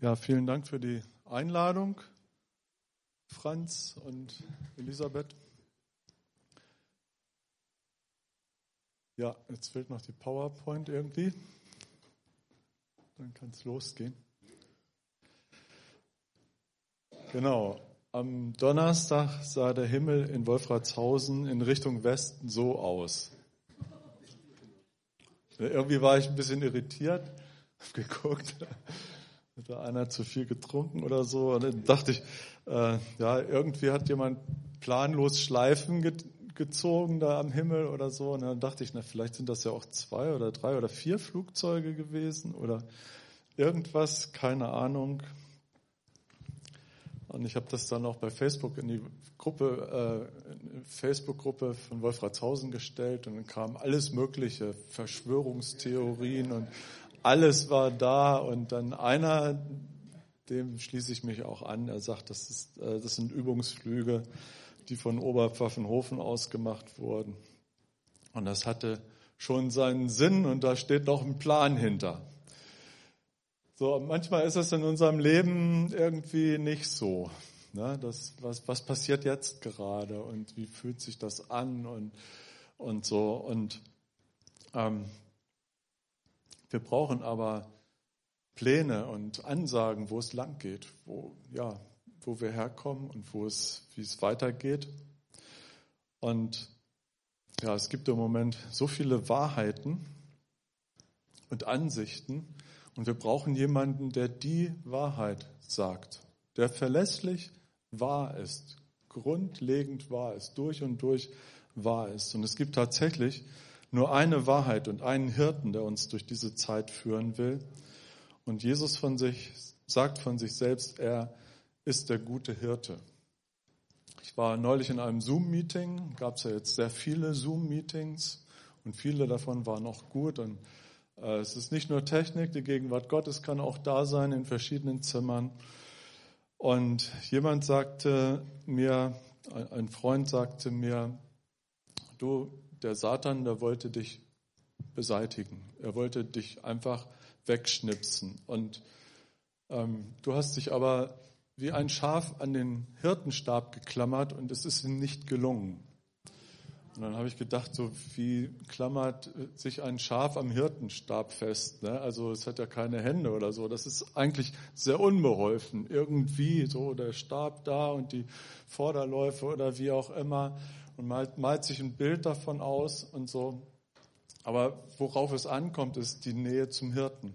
Ja, vielen Dank für die Einladung, Franz und Elisabeth. Ja, jetzt fehlt noch die PowerPoint irgendwie. Dann kann es losgehen. Genau. Am Donnerstag sah der Himmel in Wolfratshausen in Richtung Westen so aus. Irgendwie war ich ein bisschen irritiert, habe geguckt, da einer zu viel getrunken oder so. Und dann dachte ich, äh, ja, irgendwie hat jemand planlos Schleifen ge gezogen da am Himmel oder so. Und dann dachte ich, na, vielleicht sind das ja auch zwei oder drei oder vier Flugzeuge gewesen oder irgendwas, keine Ahnung. Und ich habe das dann auch bei Facebook in die Gruppe, äh, Facebook-Gruppe von Wolfratshausen gestellt und dann kam alles Mögliche, Verschwörungstheorien und alles war da und dann einer, dem schließe ich mich auch an, er sagt, das, ist, äh, das sind Übungsflüge, die von Oberpfaffenhofen aus gemacht wurden. Und das hatte schon seinen Sinn und da steht noch ein Plan hinter. So, manchmal ist es in unserem Leben irgendwie nicht so. Ne? Das, was, was passiert jetzt gerade und wie fühlt sich das an und, und so. Und ähm, wir brauchen aber Pläne und Ansagen, wo es lang geht, wo, ja, wo wir herkommen und wo es, wie es weitergeht. Und ja, es gibt im Moment so viele Wahrheiten und Ansichten, und wir brauchen jemanden, der die Wahrheit sagt, der verlässlich wahr ist, grundlegend wahr ist, durch und durch wahr ist. Und es gibt tatsächlich nur eine Wahrheit und einen Hirten, der uns durch diese Zeit führen will. Und Jesus von sich sagt von sich selbst, er ist der gute Hirte. Ich war neulich in einem Zoom-Meeting, gab es ja jetzt sehr viele Zoom-Meetings und viele davon waren auch gut und äh, es ist nicht nur Technik, die Gegenwart Gottes kann auch da sein in verschiedenen Zimmern. Und jemand sagte mir, ein Freund sagte mir, du, der Satan, der wollte dich beseitigen. Er wollte dich einfach wegschnipsen. Und ähm, du hast dich aber wie ein Schaf an den Hirtenstab geklammert und es ist ihm nicht gelungen. Und dann habe ich gedacht, so wie klammert sich ein Schaf am Hirtenstab fest? Ne? Also es hat ja keine Hände oder so. Das ist eigentlich sehr unbeholfen. Irgendwie so der Stab da und die Vorderläufe oder wie auch immer. Und malt, malt sich ein Bild davon aus und so. Aber worauf es ankommt, ist die Nähe zum Hirten.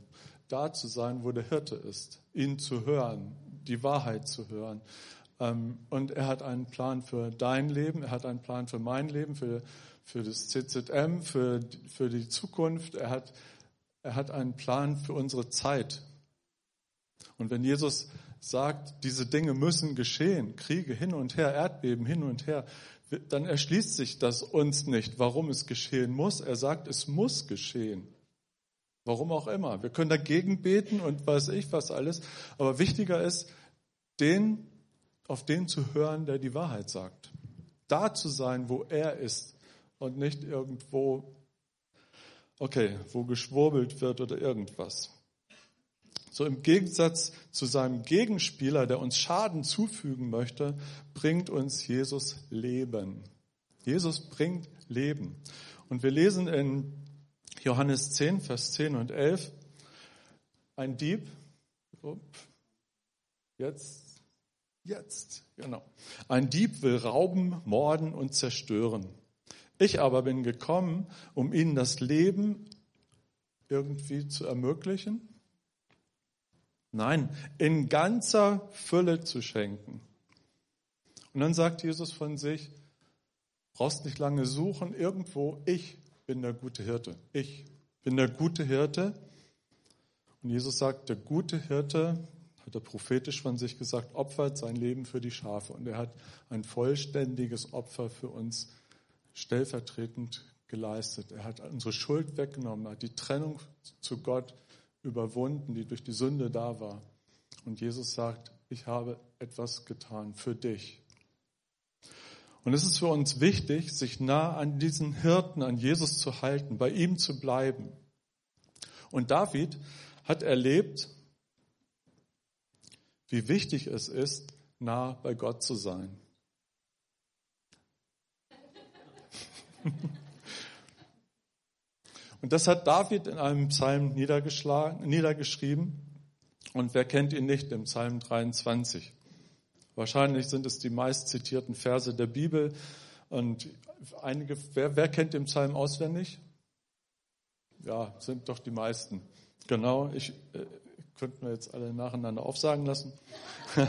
Da zu sein, wo der Hirte ist. Ihn zu hören, die Wahrheit zu hören. Ähm, und er hat einen Plan für dein Leben, er hat einen Plan für mein Leben, für, für das CZM, für, für die Zukunft. Er hat, er hat einen Plan für unsere Zeit. Und wenn Jesus sagt, diese Dinge müssen geschehen, Kriege hin und her, Erdbeben hin und her, dann erschließt sich das uns nicht, warum es geschehen muss. Er sagt, es muss geschehen. Warum auch immer. Wir können dagegen beten und weiß ich was alles. Aber wichtiger ist, den auf den zu hören, der die Wahrheit sagt. Da zu sein, wo er ist und nicht irgendwo, okay, wo geschwurbelt wird oder irgendwas. So im Gegensatz zu seinem Gegenspieler, der uns Schaden zufügen möchte, bringt uns Jesus Leben. Jesus bringt Leben. Und wir lesen in Johannes 10, Vers 10 und 11, ein Dieb, jetzt Jetzt, genau. Ein Dieb will rauben, morden und zerstören. Ich aber bin gekommen, um ihnen das Leben irgendwie zu ermöglichen? Nein, in ganzer Fülle zu schenken. Und dann sagt Jesus von sich, brauchst nicht lange suchen, irgendwo, ich bin der gute Hirte. Ich bin der gute Hirte. Und Jesus sagt, der gute Hirte hat er prophetisch von sich gesagt, opfert sein Leben für die Schafe. Und er hat ein vollständiges Opfer für uns stellvertretend geleistet. Er hat unsere Schuld weggenommen, hat die Trennung zu Gott überwunden, die durch die Sünde da war. Und Jesus sagt, ich habe etwas getan für dich. Und es ist für uns wichtig, sich nah an diesen Hirten, an Jesus zu halten, bei ihm zu bleiben. Und David hat erlebt, wie wichtig es ist, nah bei Gott zu sein. Und das hat David in einem Psalm niedergeschrieben. Und wer kennt ihn nicht im Psalm 23? Wahrscheinlich sind es die meist zitierten Verse der Bibel. Und einige, wer, wer kennt den Psalm auswendig? Ja, sind doch die meisten. Genau, ich äh, könnten wir jetzt alle nacheinander aufsagen lassen.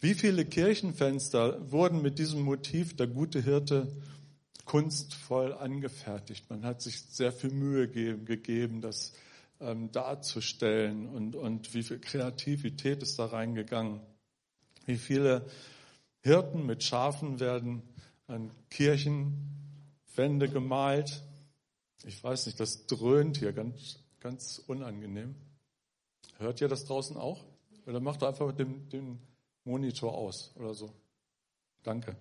Wie viele Kirchenfenster wurden mit diesem Motiv der gute Hirte kunstvoll angefertigt? Man hat sich sehr viel Mühe gegeben, das ähm, darzustellen und, und wie viel Kreativität ist da reingegangen. Wie viele Hirten mit Schafen werden an Kirchenwände gemalt. Ich weiß nicht, das dröhnt hier ganz, ganz unangenehm. Hört ihr das draußen auch? Oder macht einfach den, den Monitor aus oder so. Danke.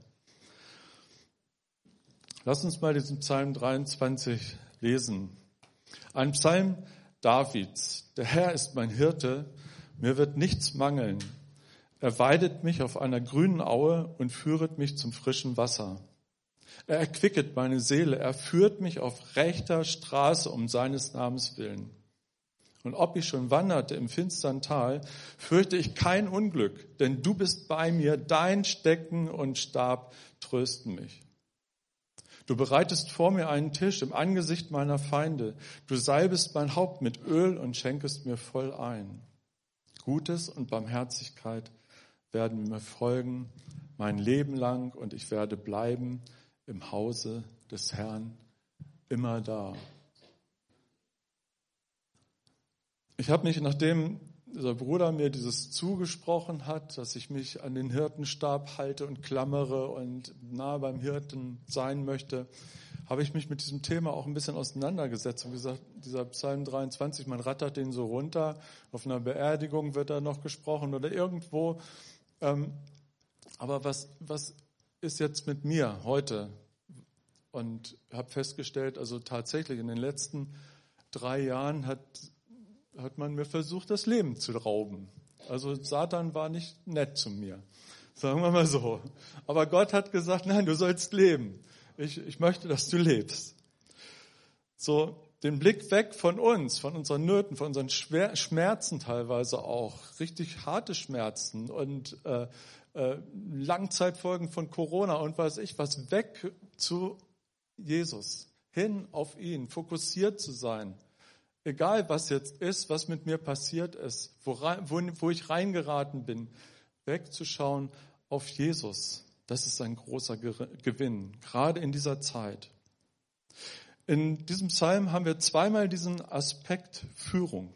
Lass uns mal diesen Psalm 23 lesen. Ein Psalm Davids. Der Herr ist mein Hirte, mir wird nichts mangeln. Er weidet mich auf einer grünen Aue und führet mich zum frischen Wasser. Er erquicket meine Seele, er führt mich auf rechter Straße um seines Namens willen. Und ob ich schon wanderte im finstern Tal, fürchte ich kein Unglück, denn du bist bei mir, dein Stecken und Stab trösten mich. Du bereitest vor mir einen Tisch im Angesicht meiner Feinde. Du salbest mein Haupt mit Öl und schenkest mir voll ein. Gutes und Barmherzigkeit werden mir folgen mein Leben lang und ich werde bleiben im Hause des Herrn immer da. Ich habe mich, nachdem dieser Bruder mir dieses zugesprochen hat, dass ich mich an den Hirtenstab halte und klammere und nah beim Hirten sein möchte, habe ich mich mit diesem Thema auch ein bisschen auseinandergesetzt und gesagt, dieser Psalm 23, man rattert den so runter, auf einer Beerdigung wird da noch gesprochen oder irgendwo. Ähm, aber was, was ist jetzt mit mir heute? Und habe festgestellt, also tatsächlich in den letzten drei Jahren hat hat man mir versucht, das Leben zu rauben. Also Satan war nicht nett zu mir, sagen wir mal so. Aber Gott hat gesagt, nein, du sollst leben. Ich, ich möchte, dass du lebst. So den Blick weg von uns, von unseren Nöten, von unseren Schwer Schmerzen teilweise auch, richtig harte Schmerzen und äh, äh, Langzeitfolgen von Corona und weiß ich was, weg zu Jesus, hin auf ihn, fokussiert zu sein egal was jetzt ist, was mit mir passiert ist, wo, wo, wo ich reingeraten bin, wegzuschauen auf Jesus. Das ist ein großer Gewinn, gerade in dieser Zeit. In diesem Psalm haben wir zweimal diesen Aspekt Führung.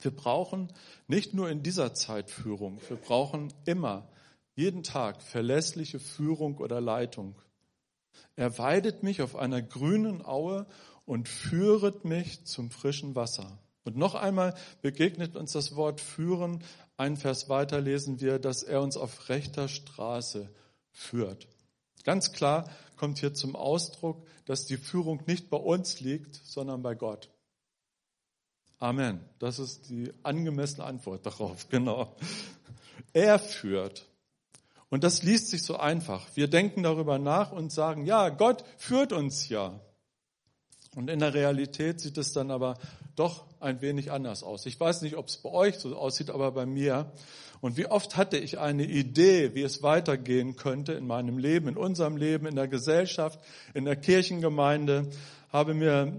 Wir brauchen nicht nur in dieser Zeit Führung, wir brauchen immer, jeden Tag verlässliche Führung oder Leitung. Er weidet mich auf einer grünen Aue und führet mich zum frischen Wasser. Und noch einmal begegnet uns das Wort führen. Ein Vers weiter lesen wir, dass er uns auf rechter Straße führt. Ganz klar kommt hier zum Ausdruck, dass die Führung nicht bei uns liegt, sondern bei Gott. Amen. Das ist die angemessene Antwort darauf. Genau. Er führt. Und das liest sich so einfach. Wir denken darüber nach und sagen, ja, Gott führt uns ja. Und in der Realität sieht es dann aber doch ein wenig anders aus. Ich weiß nicht, ob es bei euch so aussieht, aber bei mir. Und wie oft hatte ich eine Idee, wie es weitergehen könnte in meinem Leben, in unserem Leben, in der Gesellschaft, in der Kirchengemeinde, habe mir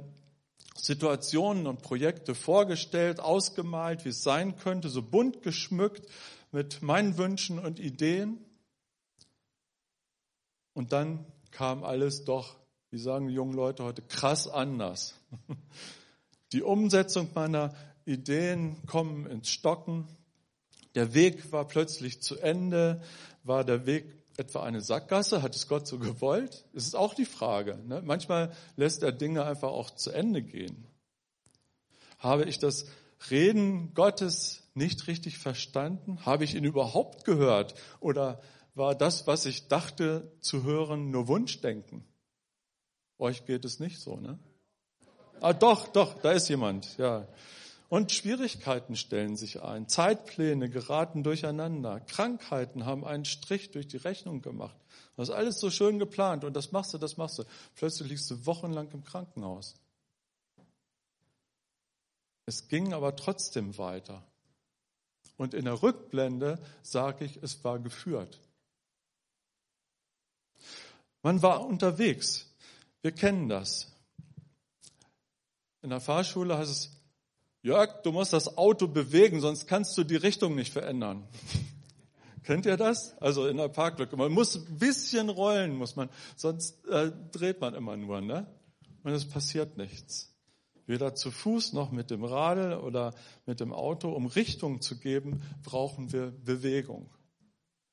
Situationen und Projekte vorgestellt, ausgemalt, wie es sein könnte, so bunt geschmückt mit meinen Wünschen und Ideen. Und dann kam alles doch wie sagen die jungen Leute heute, krass anders. Die Umsetzung meiner Ideen kommen ins Stocken. Der Weg war plötzlich zu Ende. War der Weg etwa eine Sackgasse? Hat es Gott so gewollt? Das ist auch die Frage. Ne? Manchmal lässt er Dinge einfach auch zu Ende gehen. Habe ich das Reden Gottes nicht richtig verstanden? Habe ich ihn überhaupt gehört? Oder war das, was ich dachte zu hören, nur Wunschdenken? Euch geht es nicht so, ne? Ah, doch, doch, da ist jemand, ja. Und Schwierigkeiten stellen sich ein. Zeitpläne geraten durcheinander. Krankheiten haben einen Strich durch die Rechnung gemacht. Das ist alles so schön geplant und das machst du, das machst du. Plötzlich liegst du wochenlang im Krankenhaus. Es ging aber trotzdem weiter. Und in der Rückblende sage ich, es war geführt. Man war unterwegs. Wir kennen das. In der Fahrschule heißt es, Jörg, du musst das Auto bewegen, sonst kannst du die Richtung nicht verändern. Kennt ihr das? Also in der Parklücke. Man muss ein bisschen rollen, muss man, sonst äh, dreht man immer nur, ne? Und es passiert nichts. Weder zu Fuß noch mit dem Radl oder mit dem Auto. Um Richtung zu geben, brauchen wir Bewegung.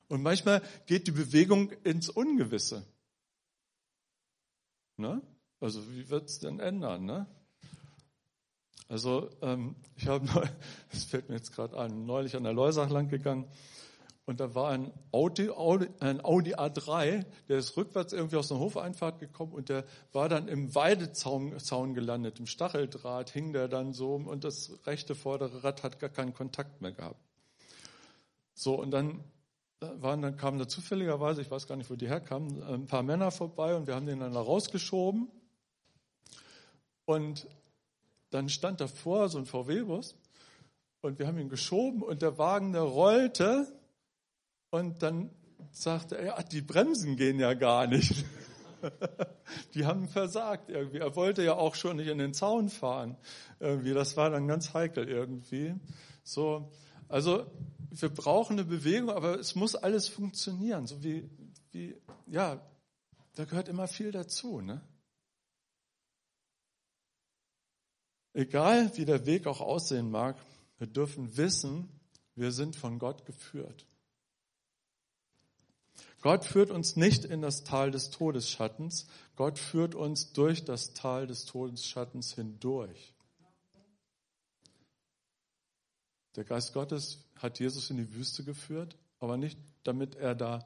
Und manchmal geht die Bewegung ins Ungewisse. Ne? Also wie wird es denn ändern? Ne? Also ähm, ich habe, das fällt mir jetzt gerade ein, neulich an der Leusach lang gegangen und da war ein Audi, Audi, ein Audi A3, der ist rückwärts irgendwie aus einer Hofeinfahrt gekommen und der war dann im Weidezaun Zaun gelandet, im Stacheldraht hing der dann so und das rechte vordere Rad hat gar keinen Kontakt mehr gehabt. So und dann waren dann kamen da zufälligerweise, ich weiß gar nicht, wo die herkamen, ein paar Männer vorbei und wir haben den dann da rausgeschoben und dann stand davor so ein VW-Bus und wir haben ihn geschoben und der Wagen, der rollte und dann sagte er, ja, die Bremsen gehen ja gar nicht. Die haben versagt irgendwie. Er wollte ja auch schon nicht in den Zaun fahren. Irgendwie, das war dann ganz heikel irgendwie. So, also wir brauchen eine Bewegung, aber es muss alles funktionieren. So wie, wie, ja, da gehört immer viel dazu, ne? Egal wie der Weg auch aussehen mag, wir dürfen wissen, wir sind von Gott geführt. Gott führt uns nicht in das Tal des Todesschattens, Gott führt uns durch das Tal des Todesschattens hindurch. Der Geist Gottes hat Jesus in die Wüste geführt, aber nicht damit er da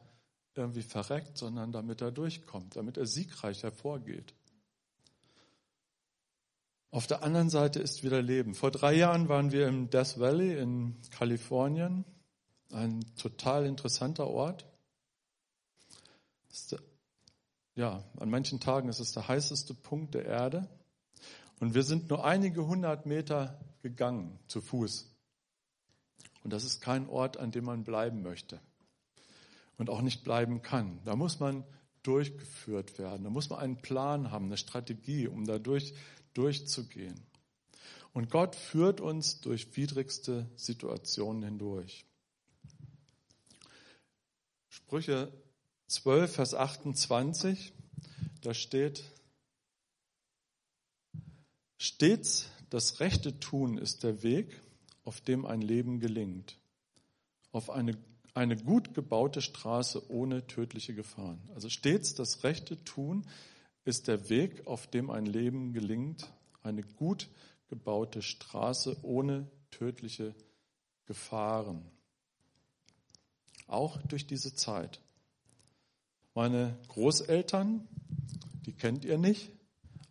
irgendwie verreckt, sondern damit er durchkommt, damit er siegreich hervorgeht. Auf der anderen Seite ist wieder Leben. Vor drei Jahren waren wir im Death Valley in Kalifornien, ein total interessanter Ort. Ja, an manchen Tagen ist es der heißeste Punkt der Erde. Und wir sind nur einige hundert Meter gegangen zu Fuß. Und das ist kein Ort, an dem man bleiben möchte und auch nicht bleiben kann. Da muss man durchgeführt werden. Da muss man einen Plan haben, eine Strategie, um da durch, durchzugehen. Und Gott führt uns durch widrigste Situationen hindurch. Sprüche 12, Vers 28, da steht, stets das rechte Tun ist der Weg, auf dem ein Leben gelingt. Auf eine, eine gut gebaute Straße ohne tödliche Gefahren. Also stets das rechte Tun ist der Weg, auf dem ein Leben gelingt. Eine gut gebaute Straße ohne tödliche Gefahren. Auch durch diese Zeit. Meine Großeltern, die kennt ihr nicht,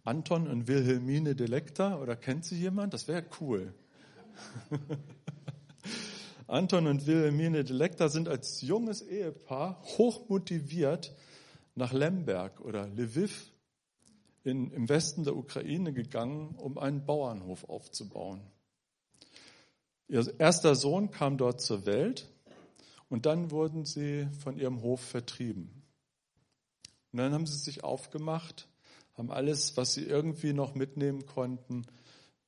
Anton und Wilhelmine Delecta, oder kennt sie jemand? Das wäre cool. Anton und Wilhelmine Delecta sind als junges Ehepaar hochmotiviert nach Lemberg oder Lviv in, im Westen der Ukraine gegangen, um einen Bauernhof aufzubauen. Ihr erster Sohn kam dort zur Welt und dann wurden sie von ihrem Hof vertrieben. Und dann haben sie sich aufgemacht, haben alles, was sie irgendwie noch mitnehmen konnten,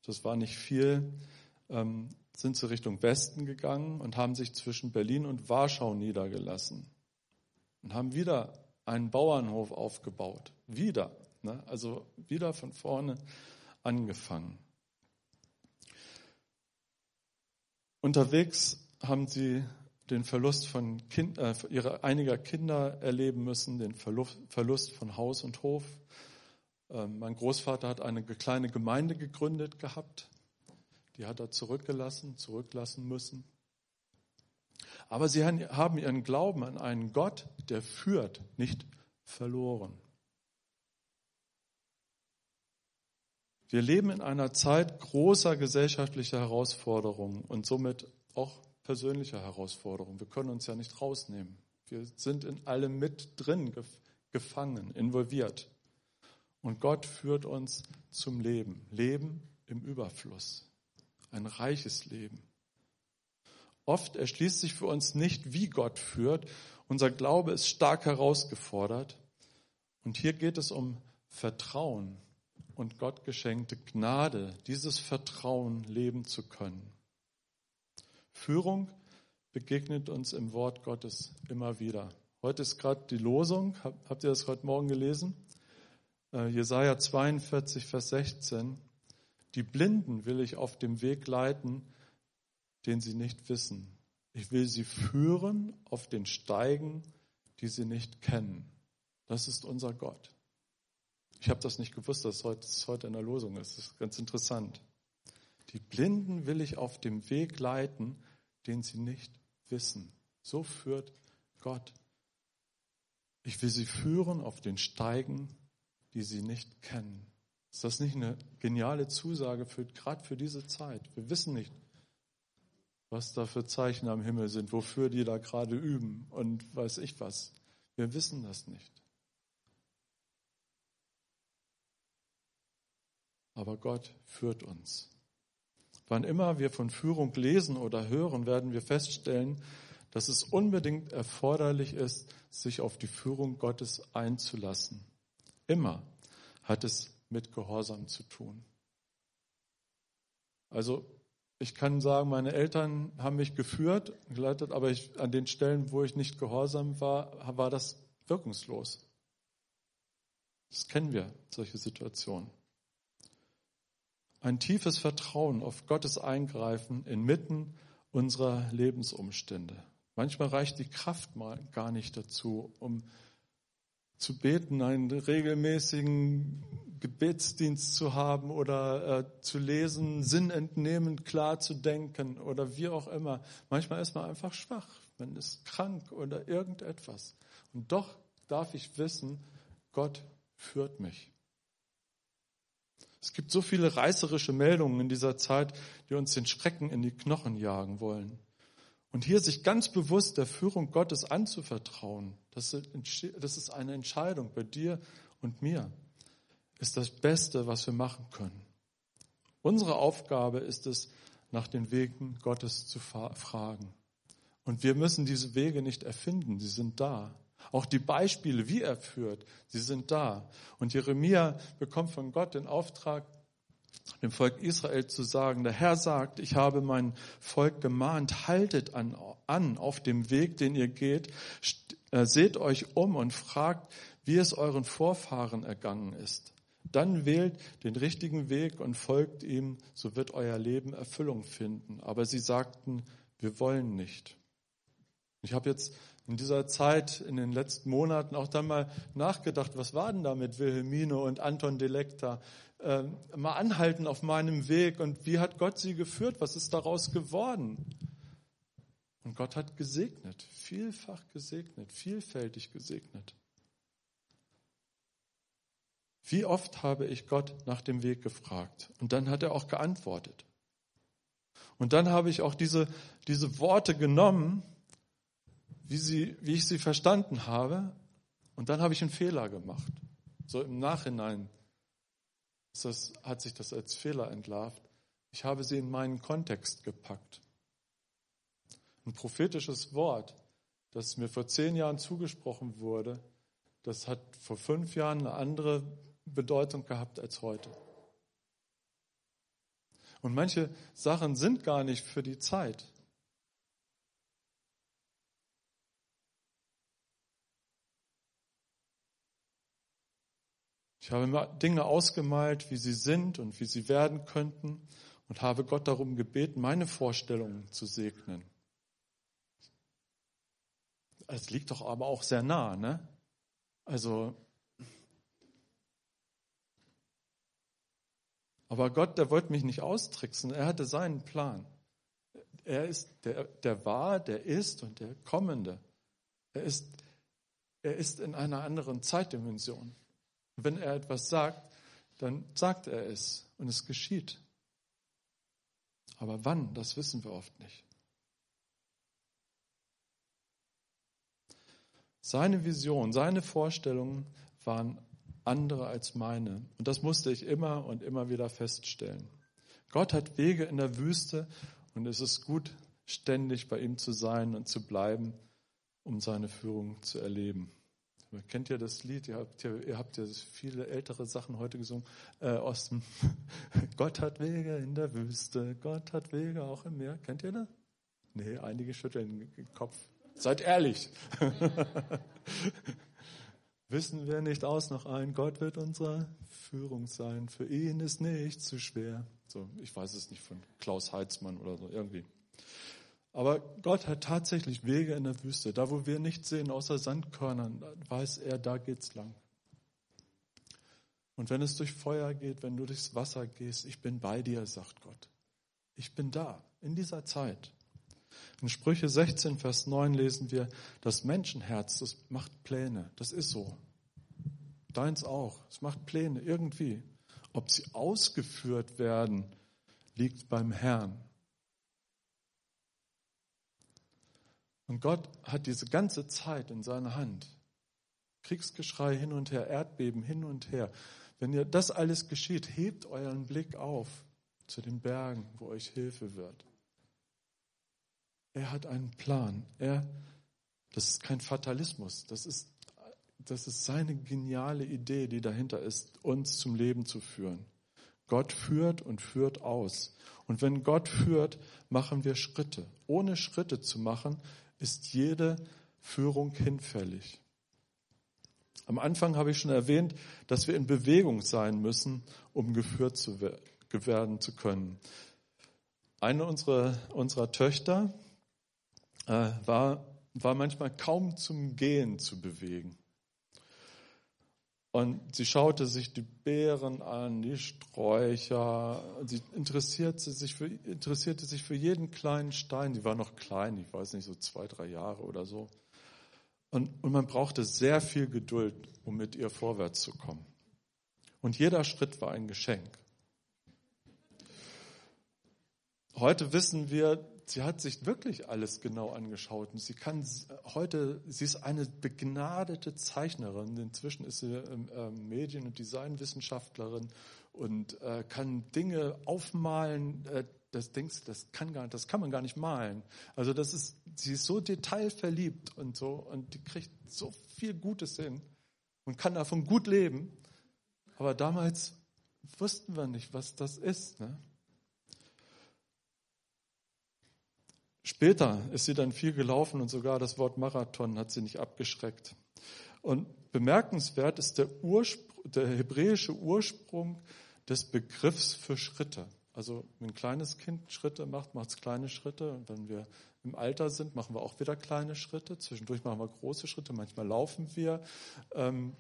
das war nicht viel, ähm, sind sie Richtung Westen gegangen und haben sich zwischen Berlin und Warschau niedergelassen und haben wieder einen Bauernhof aufgebaut. Wieder. Ne? Also wieder von vorne angefangen. Unterwegs haben sie den Verlust von kind, äh, ihrer, einiger Kinder erleben müssen, den Verlust, Verlust von Haus und Hof. Ähm, mein Großvater hat eine kleine Gemeinde gegründet gehabt die hat er zurückgelassen, zurücklassen müssen. Aber sie haben ihren Glauben an einen Gott, der führt, nicht verloren. Wir leben in einer Zeit großer gesellschaftlicher Herausforderungen und somit auch persönlicher Herausforderungen. Wir können uns ja nicht rausnehmen. Wir sind in allem mit drin, gefangen, involviert. Und Gott führt uns zum Leben. Leben im Überfluss. Ein reiches Leben. Oft erschließt sich für uns nicht, wie Gott führt. Unser Glaube ist stark herausgefordert. Und hier geht es um Vertrauen und Gott geschenkte Gnade, dieses Vertrauen leben zu können. Führung begegnet uns im Wort Gottes immer wieder. Heute ist gerade die Losung. Habt ihr das heute Morgen gelesen? Äh, Jesaja 42, Vers 16. Die Blinden will ich auf dem Weg leiten, den sie nicht wissen. Ich will sie führen auf den Steigen, die sie nicht kennen. Das ist unser Gott. Ich habe das nicht gewusst, dass es heute in der Losung ist. Das ist ganz interessant. Die Blinden will ich auf dem Weg leiten, den sie nicht wissen. So führt Gott. Ich will sie führen auf den Steigen, die sie nicht kennen. Ist das nicht eine geniale Zusage für, gerade für diese Zeit? Wir wissen nicht, was da für Zeichen am Himmel sind, wofür die da gerade üben und weiß ich was. Wir wissen das nicht. aber Gott führt uns. Wann immer wir von Führung lesen oder hören, werden wir feststellen, dass es unbedingt erforderlich ist, sich auf die Führung Gottes einzulassen. Immer hat es mit Gehorsam zu tun. Also ich kann sagen, meine Eltern haben mich geführt, geleitet, aber ich, an den Stellen, wo ich nicht gehorsam war, war das wirkungslos. Das kennen wir, solche Situationen ein tiefes Vertrauen auf Gottes Eingreifen inmitten unserer Lebensumstände. Manchmal reicht die Kraft mal gar nicht dazu, um zu beten, einen regelmäßigen Gebetsdienst zu haben oder äh, zu lesen, Sinn entnehmen, klar zu denken oder wie auch immer. Manchmal ist man einfach schwach, man ist krank oder irgendetwas. Und doch darf ich wissen, Gott führt mich. Es gibt so viele reißerische Meldungen in dieser Zeit, die uns den Schrecken in die Knochen jagen wollen. Und hier sich ganz bewusst der Führung Gottes anzuvertrauen, das ist eine Entscheidung bei dir und mir, ist das Beste, was wir machen können. Unsere Aufgabe ist es, nach den Wegen Gottes zu fragen. Und wir müssen diese Wege nicht erfinden, sie sind da. Auch die Beispiele, wie er führt, sie sind da. Und Jeremia bekommt von Gott den Auftrag, dem Volk Israel zu sagen, der Herr sagt, ich habe mein Volk gemahnt, haltet an, an auf dem Weg, den ihr geht, seht euch um und fragt, wie es euren Vorfahren ergangen ist. Dann wählt den richtigen Weg und folgt ihm, so wird euer Leben Erfüllung finden. Aber sie sagten, wir wollen nicht. Ich habe jetzt in dieser Zeit, in den letzten Monaten auch dann mal nachgedacht, was war denn da mit Wilhelmine und Anton Delekta? Äh, mal anhalten auf meinem Weg und wie hat Gott sie geführt? Was ist daraus geworden? Und Gott hat gesegnet, vielfach gesegnet, vielfältig gesegnet. Wie oft habe ich Gott nach dem Weg gefragt? Und dann hat er auch geantwortet. Und dann habe ich auch diese, diese Worte genommen wie, sie, wie ich sie verstanden habe. Und dann habe ich einen Fehler gemacht. So im Nachhinein das, hat sich das als Fehler entlarvt. Ich habe sie in meinen Kontext gepackt. Ein prophetisches Wort, das mir vor zehn Jahren zugesprochen wurde, das hat vor fünf Jahren eine andere Bedeutung gehabt als heute. Und manche Sachen sind gar nicht für die Zeit. Ich habe Dinge ausgemalt, wie sie sind und wie sie werden könnten und habe Gott darum gebeten, meine Vorstellungen zu segnen. Es liegt doch aber auch sehr nah, ne? Also, aber Gott, der wollte mich nicht austricksen. Er hatte seinen Plan. Er ist der, der war, der ist und der kommende. Er ist, er ist in einer anderen Zeitdimension wenn er etwas sagt, dann sagt er es und es geschieht. Aber wann, das wissen wir oft nicht. Seine Vision, seine Vorstellungen waren andere als meine. Und das musste ich immer und immer wieder feststellen. Gott hat Wege in der Wüste und es ist gut, ständig bei ihm zu sein und zu bleiben, um seine Führung zu erleben. Kennt ihr das Lied? Ihr habt ja, ihr habt ja viele ältere Sachen heute gesungen äh, dem Gott hat Wege in der Wüste, Gott hat Wege auch im Meer. Kennt ihr das? Nee, einige schütteln den Kopf. Seid ehrlich. Wissen wir nicht aus noch ein, Gott wird unsere Führung sein. Für ihn ist nichts zu schwer. So, ich weiß es nicht von Klaus Heitzmann oder so, irgendwie. Aber Gott hat tatsächlich Wege in der Wüste. Da, wo wir nichts sehen außer Sandkörnern, weiß er, da geht's lang. Und wenn es durch Feuer geht, wenn du durchs Wasser gehst, ich bin bei dir, sagt Gott. Ich bin da, in dieser Zeit. In Sprüche 16, Vers 9 lesen wir, das Menschenherz, das macht Pläne. Das ist so. Deins auch. Es macht Pläne, irgendwie. Ob sie ausgeführt werden, liegt beim Herrn. Und Gott hat diese ganze Zeit in seiner Hand. Kriegsgeschrei hin und her, Erdbeben hin und her. Wenn ihr das alles geschieht, hebt euren Blick auf zu den Bergen, wo euch Hilfe wird. Er hat einen Plan. Er, das ist kein Fatalismus. Das ist, das ist seine geniale Idee, die dahinter ist, uns zum Leben zu führen. Gott führt und führt aus. Und wenn Gott führt, machen wir Schritte. Ohne Schritte zu machen, ist jede Führung hinfällig. Am Anfang habe ich schon erwähnt, dass wir in Bewegung sein müssen, um geführt zu werden zu können. Eine unserer, unserer Töchter äh, war, war manchmal kaum zum Gehen zu bewegen. Und sie schaute sich die Beeren an, die Sträucher. Sie interessierte sich, für, interessierte sich für jeden kleinen Stein. Die war noch klein, ich weiß nicht, so zwei, drei Jahre oder so. Und, und man brauchte sehr viel Geduld, um mit ihr vorwärts zu kommen. Und jeder Schritt war ein Geschenk. Heute wissen wir, sie hat sich wirklich alles genau angeschaut. Und sie kann heute, sie ist eine begnadete Zeichnerin. Inzwischen ist sie äh, Medien- und Designwissenschaftlerin und äh, kann Dinge aufmalen. Äh, das denkst das kann gar, das kann man gar nicht malen. Also das ist, sie ist so detailverliebt und so und die kriegt so viel Gutes hin und kann davon gut leben. Aber damals wussten wir nicht, was das ist. Ne? Später ist sie dann viel gelaufen und sogar das Wort Marathon hat sie nicht abgeschreckt. Und bemerkenswert ist der, der hebräische Ursprung des Begriffs für Schritte. Also wenn ein kleines Kind Schritte macht, macht es kleine Schritte. Und wenn wir im Alter sind, machen wir auch wieder kleine Schritte. Zwischendurch machen wir große Schritte, manchmal laufen wir. Ähm,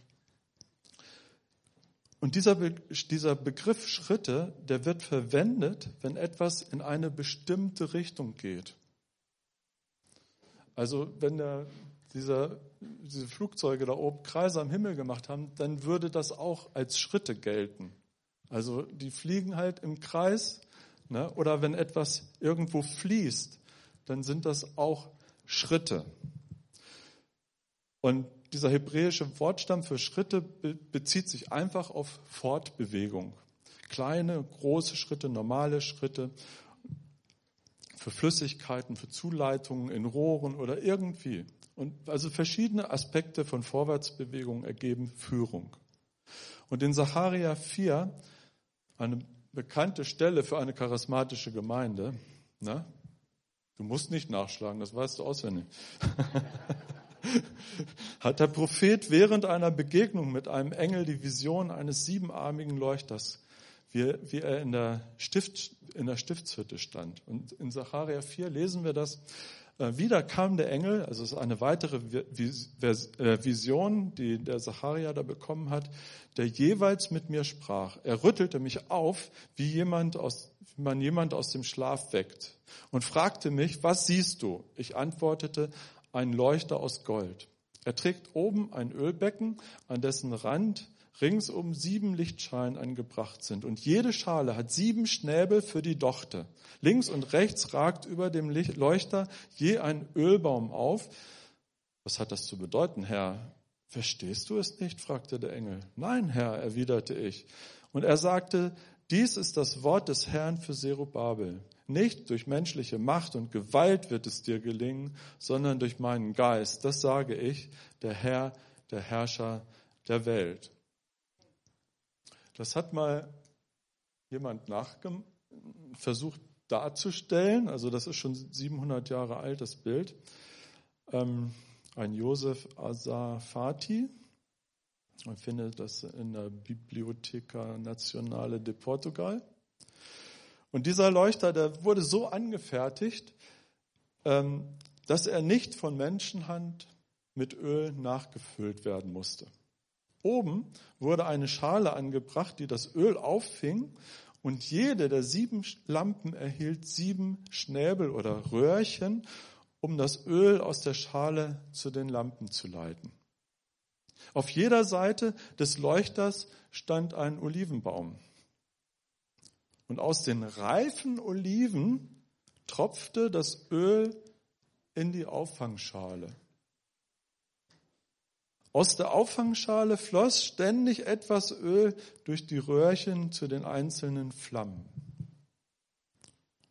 und dieser, Be dieser Begriff Schritte, der wird verwendet, wenn etwas in eine bestimmte Richtung geht. Also wenn der, dieser, diese Flugzeuge da oben Kreise am Himmel gemacht haben, dann würde das auch als Schritte gelten. Also die fliegen halt im Kreis. Ne? Oder wenn etwas irgendwo fließt, dann sind das auch Schritte. Und dieser hebräische Wortstamm für Schritte bezieht sich einfach auf Fortbewegung. Kleine, große Schritte, normale Schritte für Flüssigkeiten, für Zuleitungen in Rohren oder irgendwie. Und also verschiedene Aspekte von Vorwärtsbewegung ergeben Führung. Und in Sacharia 4, eine bekannte Stelle für eine charismatische Gemeinde, ne? du musst nicht nachschlagen, das weißt du auswendig, hat der Prophet während einer Begegnung mit einem Engel die Vision eines siebenarmigen Leuchters wie, wie er in der, Stift, in der Stiftshütte stand. Und in Sacharja 4 lesen wir das. Äh, wieder kam der Engel, also es ist eine weitere äh, Vision, die der Sacharja da bekommen hat, der jeweils mit mir sprach. Er rüttelte mich auf, wie jemand aus, wie man jemand aus dem Schlaf weckt und fragte mich, was siehst du? Ich antwortete, ein Leuchter aus Gold. Er trägt oben ein Ölbecken, an dessen Rand ringsum sieben Lichtschalen angebracht sind. Und jede Schale hat sieben Schnäbel für die Dochte. Links und rechts ragt über dem Leuchter je ein Ölbaum auf. Was hat das zu bedeuten, Herr? Verstehst du es nicht? fragte der Engel. Nein, Herr, erwiderte ich. Und er sagte, dies ist das Wort des Herrn für Zerubabel. Nicht durch menschliche Macht und Gewalt wird es dir gelingen, sondern durch meinen Geist. Das sage ich, der Herr, der Herrscher der Welt. Das hat mal jemand versucht darzustellen. Also das ist schon 700 Jahre alt, das Bild. Ähm, ein Josef Asafati. Man findet das in der Biblioteca Nacionale de Portugal. Und dieser Leuchter, der wurde so angefertigt, ähm, dass er nicht von Menschenhand mit Öl nachgefüllt werden musste. Oben wurde eine Schale angebracht, die das Öl auffing und jede der sieben Lampen erhielt sieben Schnäbel oder Röhrchen, um das Öl aus der Schale zu den Lampen zu leiten. Auf jeder Seite des Leuchters stand ein Olivenbaum. Und aus den reifen Oliven tropfte das Öl in die Auffangschale. Aus der Auffangschale floss ständig etwas Öl durch die Röhrchen zu den einzelnen Flammen.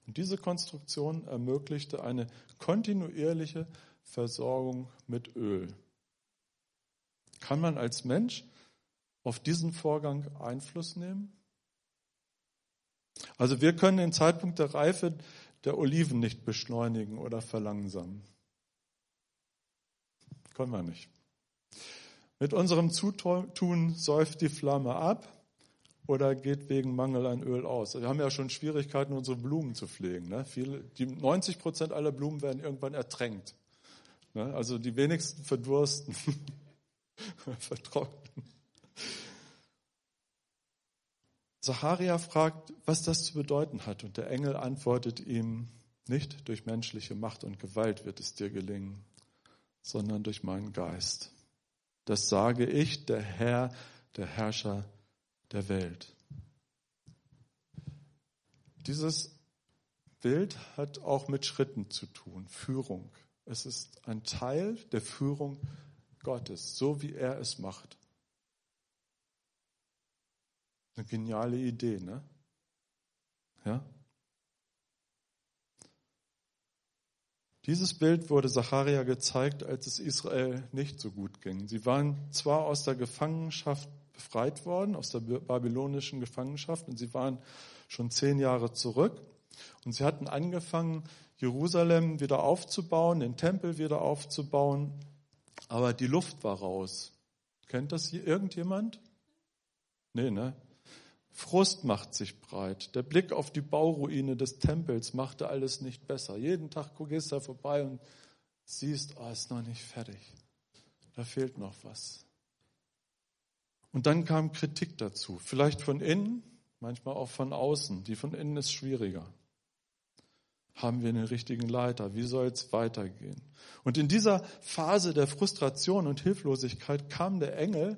Und diese Konstruktion ermöglichte eine kontinuierliche Versorgung mit Öl. Kann man als Mensch auf diesen Vorgang Einfluss nehmen? Also wir können den Zeitpunkt der Reife der Oliven nicht beschleunigen oder verlangsamen. Können wir nicht. Mit unserem Zutun säuft die Flamme ab oder geht wegen Mangel an Öl aus. Wir haben ja schon Schwierigkeiten, unsere Blumen zu pflegen. Ne? Viele, die 90 Prozent aller Blumen werden irgendwann ertränkt. Ne? Also die wenigsten verdursten, vertrocknen. Zacharia fragt, was das zu bedeuten hat, und der Engel antwortet ihm, nicht durch menschliche Macht und Gewalt wird es dir gelingen, sondern durch meinen Geist. Das sage ich, der Herr, der Herrscher der Welt. Dieses Bild hat auch mit Schritten zu tun, Führung. Es ist ein Teil der Führung Gottes, so wie er es macht. Eine geniale Idee, ne? Ja? Dieses Bild wurde Zacharia gezeigt, als es Israel nicht so gut ging. Sie waren zwar aus der Gefangenschaft befreit worden, aus der babylonischen Gefangenschaft, und sie waren schon zehn Jahre zurück. Und sie hatten angefangen, Jerusalem wieder aufzubauen, den Tempel wieder aufzubauen, aber die Luft war raus. Kennt das hier irgendjemand? Nee, ne? Frust macht sich breit. Der Blick auf die Bauruine des Tempels machte alles nicht besser. Jeden Tag gehst du vorbei und siehst, oh, ist noch nicht fertig. Da fehlt noch was. Und dann kam Kritik dazu. Vielleicht von innen, manchmal auch von außen. Die von innen ist schwieriger. Haben wir den richtigen Leiter? Wie soll es weitergehen? Und in dieser Phase der Frustration und Hilflosigkeit kam der Engel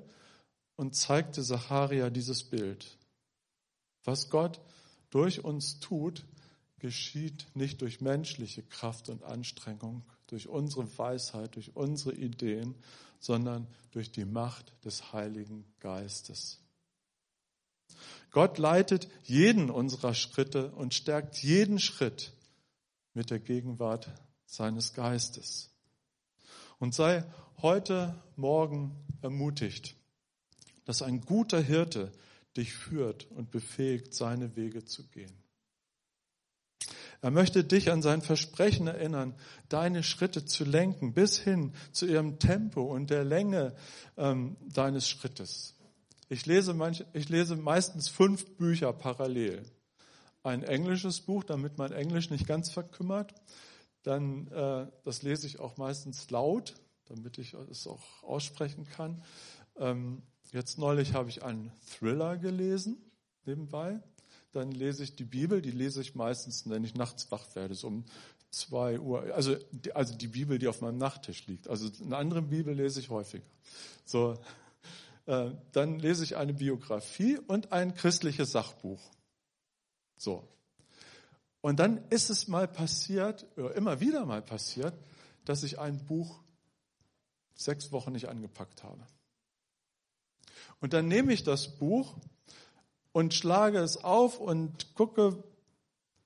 und zeigte Zacharia dieses Bild. Was Gott durch uns tut, geschieht nicht durch menschliche Kraft und Anstrengung, durch unsere Weisheit, durch unsere Ideen, sondern durch die Macht des Heiligen Geistes. Gott leitet jeden unserer Schritte und stärkt jeden Schritt mit der Gegenwart seines Geistes. Und sei heute Morgen ermutigt, dass ein guter Hirte dich führt und befähigt, seine Wege zu gehen. Er möchte dich an sein Versprechen erinnern, deine Schritte zu lenken bis hin zu ihrem Tempo und der Länge ähm, deines Schrittes. Ich lese, manch, ich lese meistens fünf Bücher parallel. Ein englisches Buch, damit mein Englisch nicht ganz verkümmert. Dann, äh, das lese ich auch meistens laut, damit ich es auch aussprechen kann. Ähm, Jetzt neulich habe ich einen Thriller gelesen, nebenbei. Dann lese ich die Bibel, die lese ich meistens, wenn ich nachts wach werde, so um zwei Uhr. Also, also die Bibel, die auf meinem Nachttisch liegt. Also eine andere Bibel lese ich häufiger. So, Äh, dann lese ich eine Biografie und ein christliches Sachbuch. So. Und dann ist es mal passiert, immer wieder mal passiert, dass ich ein Buch sechs Wochen nicht angepackt habe. Und dann nehme ich das Buch und schlage es auf und gucke,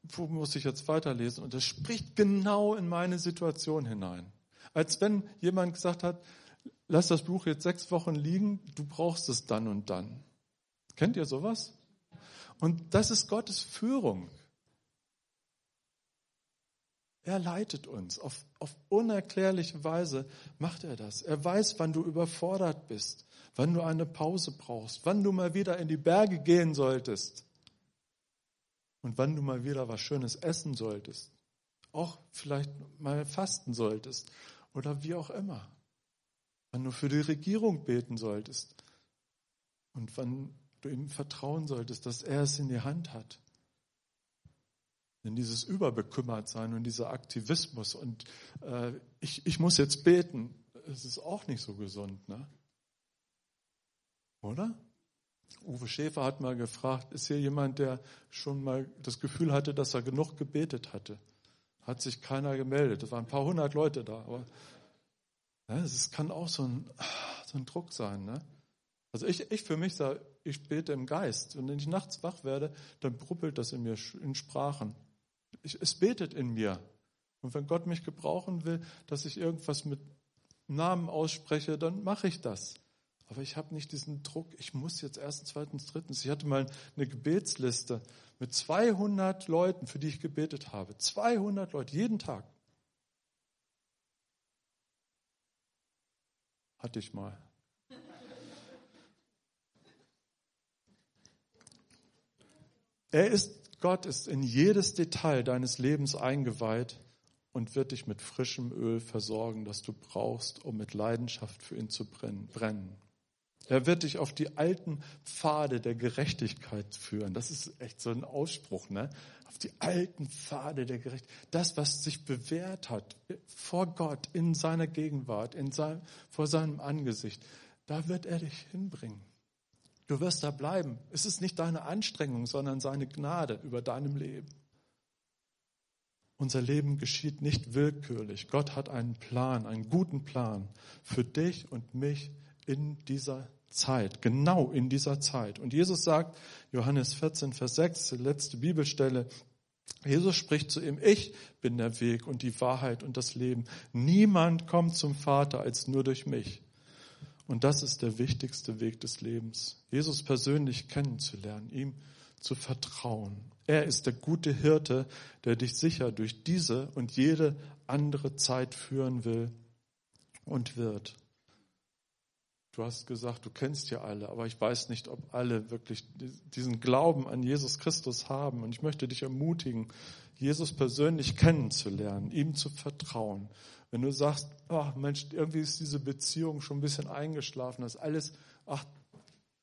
wo muss ich jetzt weiterlesen? Und es spricht genau in meine Situation hinein. Als wenn jemand gesagt hat, lass das Buch jetzt sechs Wochen liegen, du brauchst es dann und dann. Kennt ihr sowas? Und das ist Gottes Führung. Er leitet uns. Auf, auf unerklärliche Weise macht er das. Er weiß, wann du überfordert bist, wann du eine Pause brauchst, wann du mal wieder in die Berge gehen solltest und wann du mal wieder was Schönes essen solltest. Auch vielleicht mal fasten solltest oder wie auch immer. Wann du für die Regierung beten solltest und wann du ihm vertrauen solltest, dass er es in die Hand hat. Denn dieses Überbekümmertsein und dieser Aktivismus und äh, ich, ich muss jetzt beten, es ist auch nicht so gesund, ne? Oder? Uwe Schäfer hat mal gefragt, ist hier jemand, der schon mal das Gefühl hatte, dass er genug gebetet hatte? Hat sich keiner gemeldet. Es waren ein paar hundert Leute da, aber ja, es kann auch so ein, so ein Druck sein. Ne? Also ich, ich für mich sage, ich bete im Geist. Und wenn ich nachts wach werde, dann bruppelt das in mir in Sprachen ich, es betet in mir. Und wenn Gott mich gebrauchen will, dass ich irgendwas mit Namen ausspreche, dann mache ich das. Aber ich habe nicht diesen Druck, ich muss jetzt erstens, zweitens, drittens. Ich hatte mal eine Gebetsliste mit 200 Leuten, für die ich gebetet habe. 200 Leute, jeden Tag. Hatte ich mal. Er ist Gott ist in jedes Detail deines Lebens eingeweiht und wird dich mit frischem Öl versorgen, das du brauchst, um mit Leidenschaft für ihn zu brennen. Er wird dich auf die alten Pfade der Gerechtigkeit führen. Das ist echt so ein Ausspruch, ne? Auf die alten Pfade der Gerechtigkeit. Das, was sich bewährt hat vor Gott, in seiner Gegenwart, in sein, vor seinem Angesicht, da wird er dich hinbringen. Du wirst da bleiben. Es ist nicht deine Anstrengung, sondern seine Gnade über deinem Leben. Unser Leben geschieht nicht willkürlich. Gott hat einen Plan, einen guten Plan für dich und mich in dieser Zeit, genau in dieser Zeit. Und Jesus sagt, Johannes 14, Vers 6, die letzte Bibelstelle, Jesus spricht zu ihm, ich bin der Weg und die Wahrheit und das Leben. Niemand kommt zum Vater als nur durch mich. Und das ist der wichtigste Weg des Lebens, Jesus persönlich kennenzulernen, ihm zu vertrauen. Er ist der gute Hirte, der dich sicher durch diese und jede andere Zeit führen will und wird. Du hast gesagt, du kennst ja alle, aber ich weiß nicht, ob alle wirklich diesen Glauben an Jesus Christus haben. Und ich möchte dich ermutigen, Jesus persönlich kennenzulernen, ihm zu vertrauen wenn du sagst, oh Mensch, irgendwie ist diese Beziehung schon ein bisschen eingeschlafen, das alles, ach,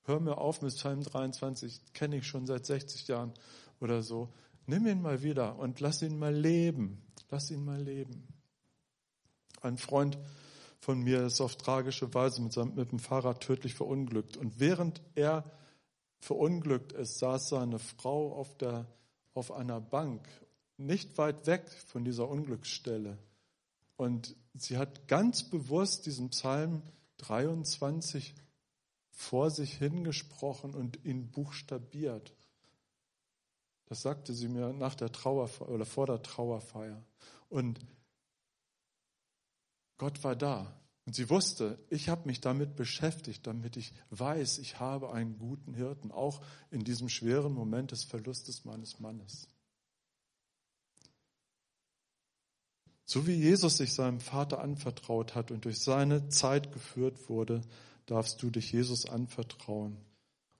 hör mir auf mit Psalm 23, kenne ich schon seit 60 Jahren oder so. Nimm ihn mal wieder und lass ihn mal leben. Lass ihn mal leben. Ein Freund von mir ist auf tragische Weise mit, seinem, mit dem Fahrrad tödlich verunglückt. Und während er verunglückt ist, saß seine Frau auf, der, auf einer Bank, nicht weit weg von dieser Unglücksstelle. Und sie hat ganz bewusst diesen Psalm 23 vor sich hingesprochen und ihn buchstabiert. Das sagte sie mir nach der Trauerfeier oder vor der Trauerfeier. Und Gott war da. Und sie wusste, ich habe mich damit beschäftigt, damit ich weiß, ich habe einen guten Hirten, auch in diesem schweren Moment des Verlustes meines Mannes. So wie Jesus sich seinem Vater anvertraut hat und durch seine Zeit geführt wurde, darfst du dich Jesus anvertrauen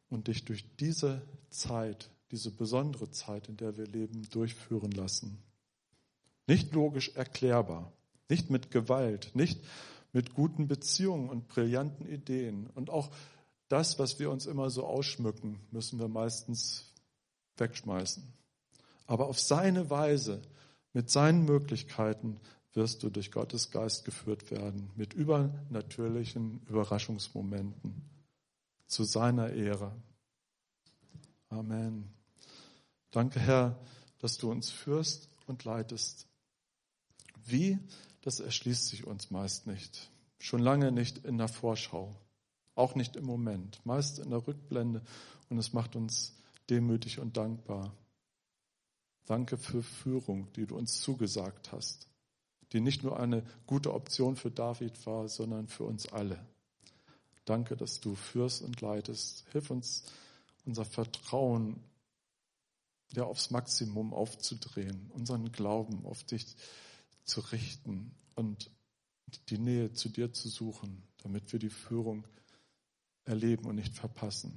und dich durch diese Zeit, diese besondere Zeit, in der wir leben, durchführen lassen. Nicht logisch erklärbar, nicht mit Gewalt, nicht mit guten Beziehungen und brillanten Ideen. Und auch das, was wir uns immer so ausschmücken, müssen wir meistens wegschmeißen. Aber auf seine Weise, mit seinen Möglichkeiten wirst du durch Gottes Geist geführt werden, mit übernatürlichen Überraschungsmomenten. zu seiner Ehre. Amen. Danke, Herr, dass du uns führst und leitest. Wie, das erschließt sich uns meist nicht. Schon lange nicht in der Vorschau, auch nicht im Moment, meist in der Rückblende und es macht uns demütig und dankbar. Danke für Führung, die du uns zugesagt hast, die nicht nur eine gute Option für David war, sondern für uns alle. Danke, dass du führst und leitest. Hilf uns, unser Vertrauen ja aufs Maximum aufzudrehen, unseren Glauben auf dich zu richten und die Nähe zu dir zu suchen, damit wir die Führung erleben und nicht verpassen.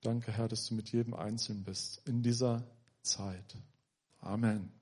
Danke, Herr, dass du mit jedem Einzelnen bist in dieser Zeit. Amen.